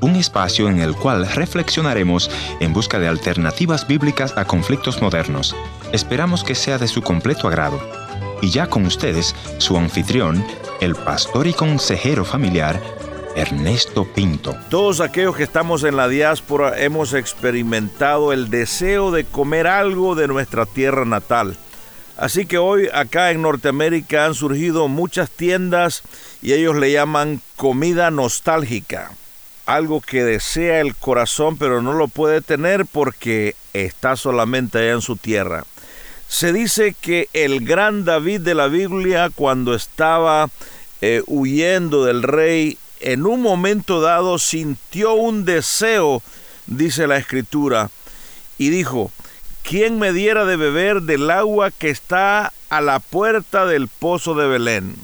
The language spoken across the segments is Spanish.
Un espacio en el cual reflexionaremos en busca de alternativas bíblicas a conflictos modernos. Esperamos que sea de su completo agrado. Y ya con ustedes, su anfitrión, el pastor y consejero familiar, Ernesto Pinto. Todos aquellos que estamos en la diáspora hemos experimentado el deseo de comer algo de nuestra tierra natal Así que hoy acá en Norteamérica han surgido muchas tiendas y ellos le llaman comida nostálgica. Algo que desea el corazón pero no lo puede tener porque está solamente allá en su tierra. Se dice que el gran David de la Biblia cuando estaba eh, huyendo del rey, en un momento dado sintió un deseo, dice la escritura, y dijo, ¿quién me diera de beber del agua que está a la puerta del pozo de Belén?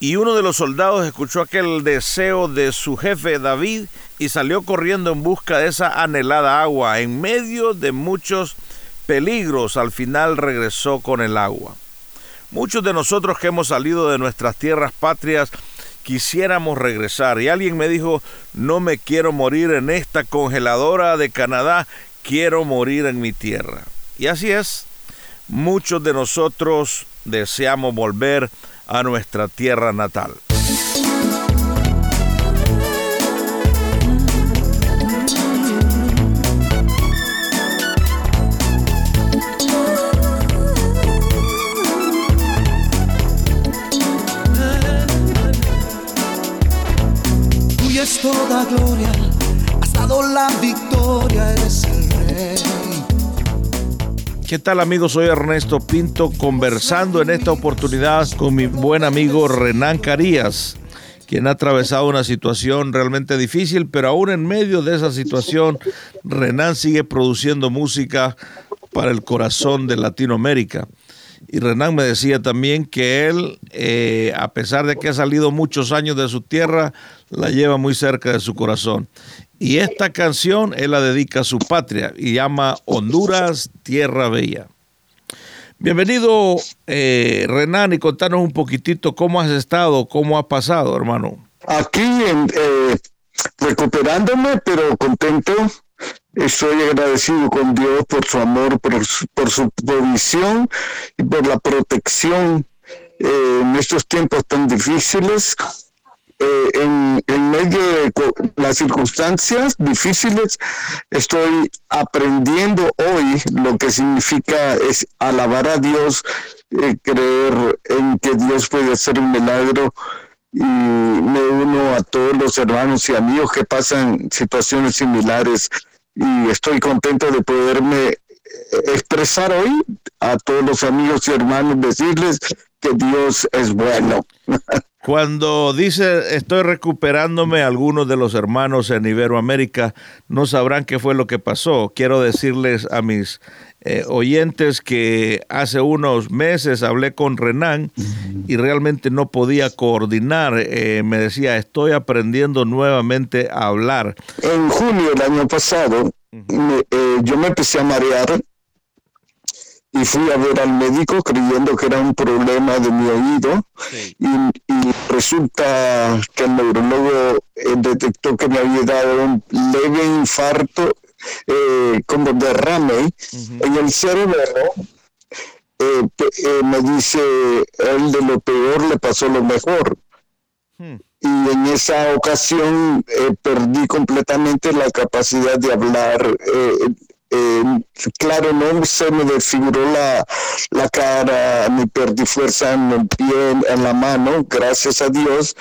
Y uno de los soldados escuchó aquel deseo de su jefe David y salió corriendo en busca de esa anhelada agua. En medio de muchos peligros, al final regresó con el agua. Muchos de nosotros que hemos salido de nuestras tierras patrias quisiéramos regresar. Y alguien me dijo, no me quiero morir en esta congeladora de Canadá, quiero morir en mi tierra. Y así es, muchos de nosotros deseamos volver a nuestra tierra natal. toda gloria, la victoria, eres ¿Qué tal amigos? Soy Ernesto Pinto conversando en esta oportunidad con mi buen amigo Renan Carías, quien ha atravesado una situación realmente difícil, pero aún en medio de esa situación, Renan sigue produciendo música para el corazón de Latinoamérica. Y Renan me decía también que él, eh, a pesar de que ha salido muchos años de su tierra, la lleva muy cerca de su corazón. Y esta canción él la dedica a su patria y llama Honduras, Tierra Bella. Bienvenido, eh, Renan, y contanos un poquitito cómo has estado, cómo ha pasado, hermano. Aquí eh, recuperándome, pero contento. Estoy agradecido con Dios por su amor, por su, por su provisión y por la protección eh, en estos tiempos tan difíciles eh, en, medio de las circunstancias difíciles, estoy aprendiendo hoy lo que significa es alabar a Dios, eh, creer en que Dios puede hacer un milagro. Y me uno a todos los hermanos y amigos que pasan situaciones similares. Y estoy contento de poderme eh, expresar hoy a todos los amigos y hermanos, decirles que Dios es bueno. Cuando dice estoy recuperándome, algunos de los hermanos en Iberoamérica no sabrán qué fue lo que pasó. Quiero decirles a mis eh, oyentes que hace unos meses hablé con Renan y realmente no podía coordinar. Eh, me decía, estoy aprendiendo nuevamente a hablar. En junio del año pasado, eh, yo me empecé a marear y fui a ver al médico creyendo que era un problema de mi oído y, resulta que el neurólogo eh, detectó que me había dado un leve infarto eh, como derrame en el cerebro. Eh, me dice, él de lo peor le pasó lo mejor. Hmm. Y en esa ocasión perdí completamente la capacidad de hablar eh, claro, no se me desfiguró la, la cara, ni perdí fuerza en el pie, en la mano, gracias a Dios,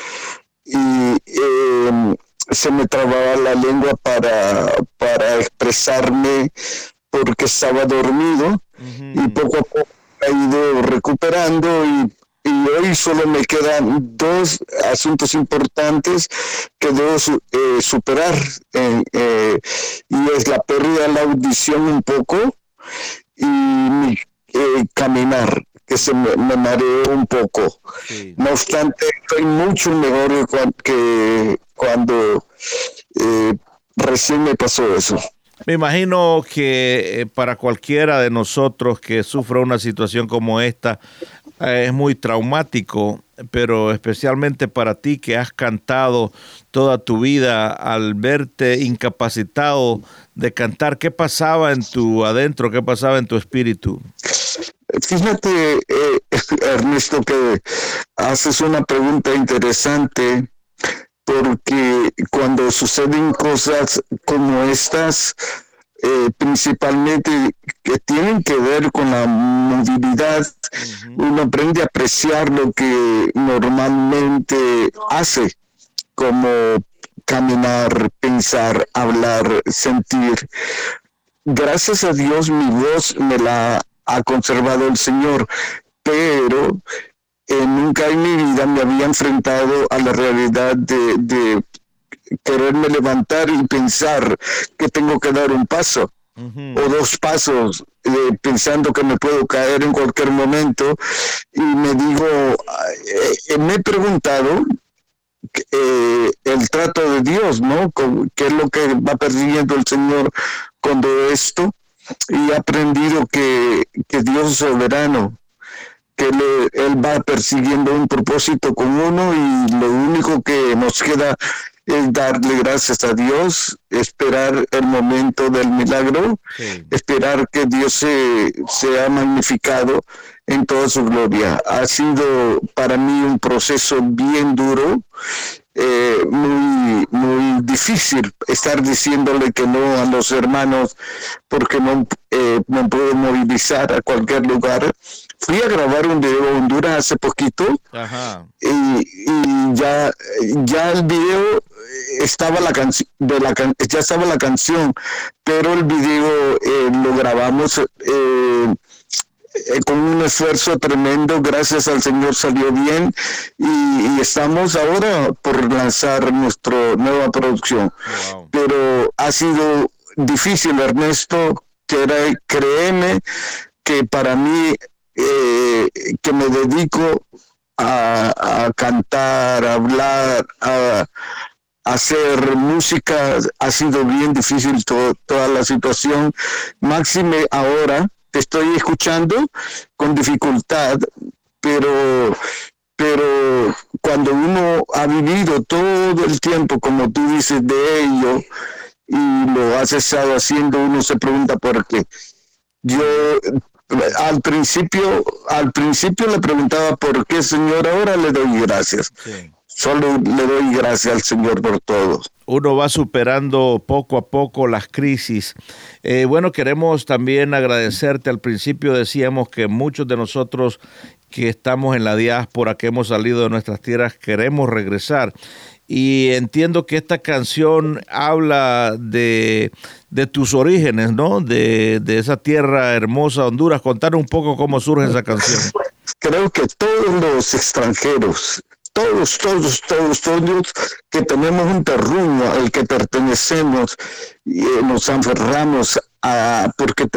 y em, se me trababa la lengua para, para expresarme porque estaba dormido. Y poco a poco he ido recuperando y y hoy solo me quedan dos asuntos importantes que debo eh, superar eh, y es la pérdida de la audición un poco y eh, caminar que se me, mareó un poco. No obstante, estoy mucho mejor que cuando recién me pasó eso. Me imagino que para cualquiera de nosotros que sufra una situación como esta, eh, es muy traumático pero especialmente para ti que has cantado toda tu vida, al verte incapacitado de cantar, ¿qué pasaba en tu adentro? ¿Qué pasaba en tu espíritu? Fíjate, eh, Ernesto, que haces una pregunta interesante porque cuando suceden cosas como estas, eh, principalmente que tienen que ver con la movilidad, uno aprende a apreciar lo que normalmente hace, como caminar, pensar, hablar, sentir. Gracias a Dios mi voz me la ha conservado el Señor, pero eh, nunca en mi vida me había enfrentado a la realidad de, quererme levantar y pensar que tengo que dar un paso o dos pasos eh, pensando que me puedo caer en cualquier momento y me digo, eh, me he preguntado el trato de Dios, ¿no? ¿Qué es lo que va persiguiendo el Señor cuando esto? Y he aprendido que, que Dios es soberano que él va persiguiendo un propósito con uno y lo único que nos queda es darle gracias a Dios, esperar el momento del milagro, esperar que Dios se, sea magnificado en toda su gloria. Ha sido para mí un proceso bien duro, eh, muy, muy difícil estar diciéndole que no a los hermanos porque no, eh, puedo movilizar a cualquier lugar. Fui a grabar un video a Honduras hace poquito Y, ya, ya el video estaba la canción de la ya estaba la canción pero el video eh, lo grabamos eh, eh, con un esfuerzo tremendo gracias al Señor salió bien y, estamos ahora por lanzar nuestra nueva producción. Pero ha sido difícil Ernesto que créeme que para mí eh, que me dedico a, cantar, a hablar, a, hacer música, ha sido bien difícil toda la situación. Máxime ahora te estoy escuchando con dificultad, pero pero cuando uno ha vivido todo el tiempo, como tú dices, de ello, y lo has estado haciendo, uno se pregunta por qué. Yo al principio, al principio le preguntaba por qué, Señor, ahora le doy gracias. Solo le doy gracias al Señor por todo. Uno va superando poco a poco las crisis. Eh, bueno, queremos también agradecerte. Al principio decíamos que muchos de nosotros que estamos en la diáspora, que hemos salido de nuestras tierras, queremos regresar y entiendo que esta canción habla de, tus orígenes, ¿no? De, esa tierra hermosa, Honduras. Contar un poco cómo surge esa canción. Creo que todos los extranjeros, todos, todos, todos, todos que tenemos un terruño al que pertenecemos, y, eh, nos aferramos a, porque,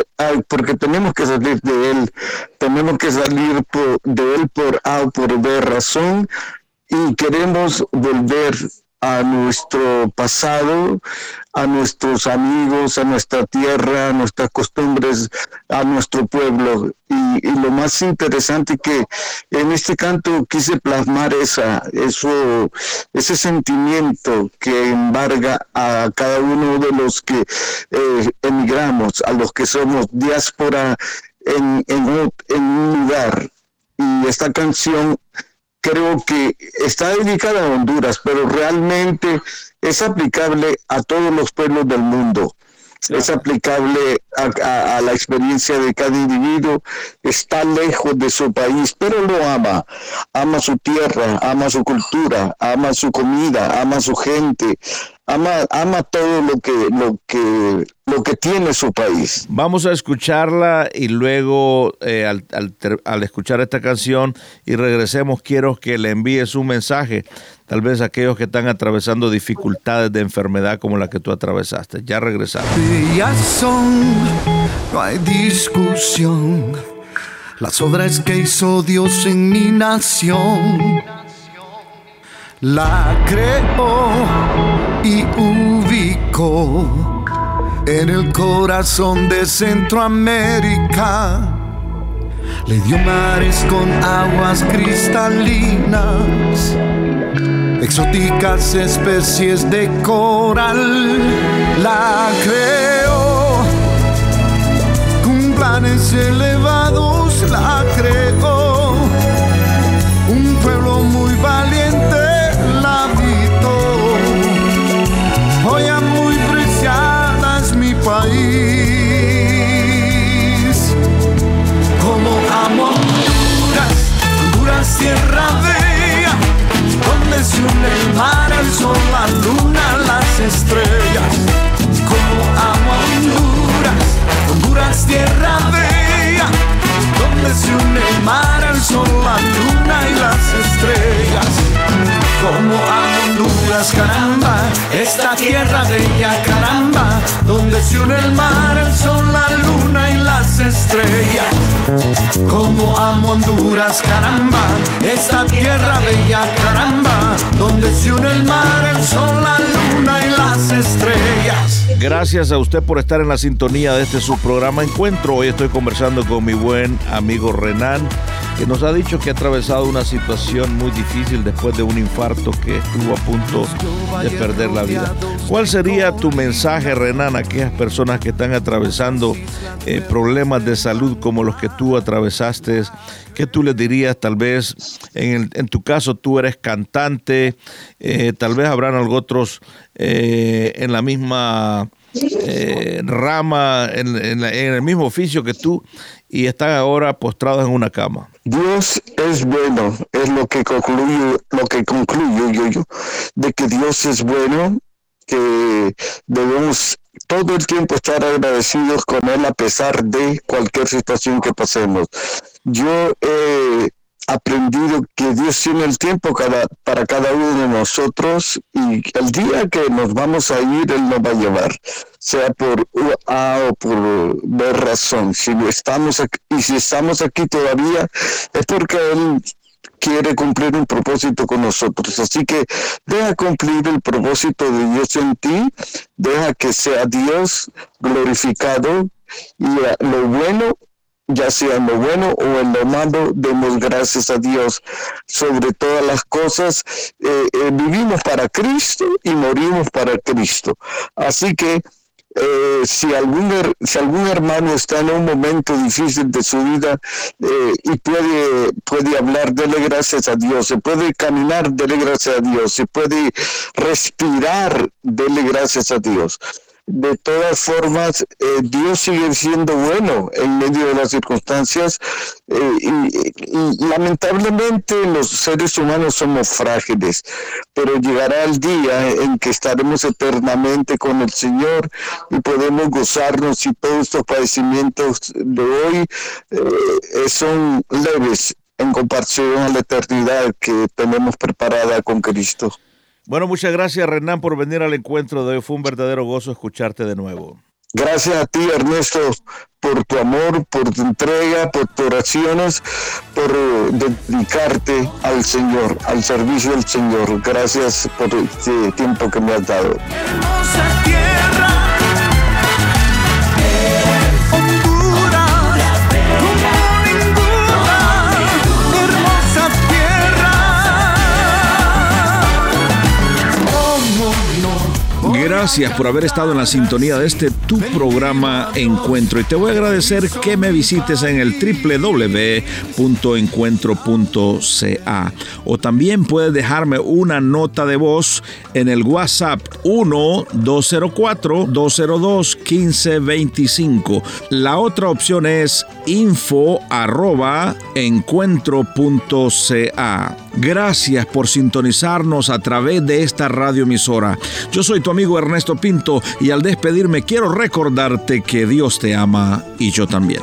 porque tenemos que salir de él, tenemos que salir de él por A o por B razón, y queremos volver a nuestro pasado, a nuestros amigos, a nuestra tierra, a nuestras costumbres, a nuestro pueblo. Y, lo más interesante que en este canto quise plasmar esa, eso, ese sentimiento que embarga a cada uno de los que eh, emigramos, a los que somos diáspora en, un lugar. Y esta canción creo que está dedicada a Honduras, pero realmente es aplicable a todos los pueblos del mundo. Es aplicable a, la experiencia de cada individuo, está lejos de su país, pero lo ama, ama su tierra, ama su cultura, ama su comida, ama su gente, ama, ama todo lo que, lo que, lo que tiene su país. Vamos a escucharla y luego eh, al, al, escuchar esta canción y regresemos, quiero que le envíes un mensaje, tal vez a aquellos que están atravesando dificultades de enfermedad como la que tú atravesaste. Ya regresamos. Ya son, no hay discusión. Las obras que hizo Dios en mi nación la creó en el corazón de Centroamérica. le dio mares con aguas cristalinas, exóticas especies de coral, la creó, con planes elevados la creó, tierra bella, donde se une el mar, el sol, la luna, las estrellas. Como amo a Honduras, Honduras, tierra bella, donde se une el mar, el sol, la luna y las estrellas. Como amo Honduras, caramba, esta tierra bella, caramba, donde se une el mar, el sol, la luna. Como amo Honduras, caramba, esta tierra bella, caramba, donde se une el mar, el sol, la luna y las estrellas. Gracias a usted por estar en la sintonía de este subprograma Encuentro. Hoy estoy conversando con mi buen amigo Renan, que nos ha dicho que ha atravesado una situación muy difícil después de un infarto que estuvo a punto de perder la vida. ¿Cuál sería tu mensaje, Renan, a aquellas personas que están atravesando eh, problemas de salud como los que tú atravesaste? ¿Qué tú les dirías? Tal vez, en, tu caso, tú eres cantante, eh, tal vez habrán algunos otros eh, en la misma rama, en, en el mismo oficio que tú, y están ahora postrados en una cama. Dios es bueno, es lo que concluyo, lo que concluyo yo, yo, de que Dios es bueno, que debemos todo el tiempo estar agradecidos con Él a pesar de cualquier situación que pasemos. Yo he aprendido que Dios tiene el tiempo cada, para cada uno de nosotros y el día que nos vamos a ir, Él nos va a llevar, sea por A o por B razón. Si estamos aquí, y si estamos aquí todavía, es porque Él quiere cumplir un propósito con nosotros. Así que deja cumplir el propósito de Dios en ti, deja que sea Dios glorificado y lo bueno ya sea en lo bueno o en lo malo, demos gracias a Dios sobre todas las cosas. Eh, eh, vivimos para Cristo y morimos para Cristo. Así que eh, si, algún, si algún hermano está en un momento difícil de su vida y puede, puede hablar, dele gracias a Dios, se puede caminar, dele gracias a Dios, se puede respirar, dele gracias a Dios de todas formas, eh, Dios sigue siendo bueno en medio de las circunstancias eh, y, lamentablemente los seres humanos somos frágiles, pero llegará el día en que estaremos eternamente con el Señor y podemos gozarnos y todos estos padecimientos de hoy eh, son leves en comparación a la eternidad que tenemos preparada con Cristo. Bueno, muchas gracias Renan por venir al encuentro de hoy. Fue un verdadero gozo escucharte de nuevo. Gracias a ti Ernesto por tu amor, por tu entrega, por tus oraciones, por dedicarte al Señor, al servicio del Señor. Gracias por este tiempo que me has dado. Gracias por haber estado en la sintonía de este tu programa Encuentro y te voy a agradecer que me visites en el www.encuentro.ca o también puedes dejarme una nota de voz en el WhatsApp 1-204-202-1525. La otra opción es info encuentro.ca. Gracias por sintonizarnos a través de esta radioemisora. Yo soy tu amigo Ernesto Pinto y al despedirme quiero recordarte que Dios te ama y yo también.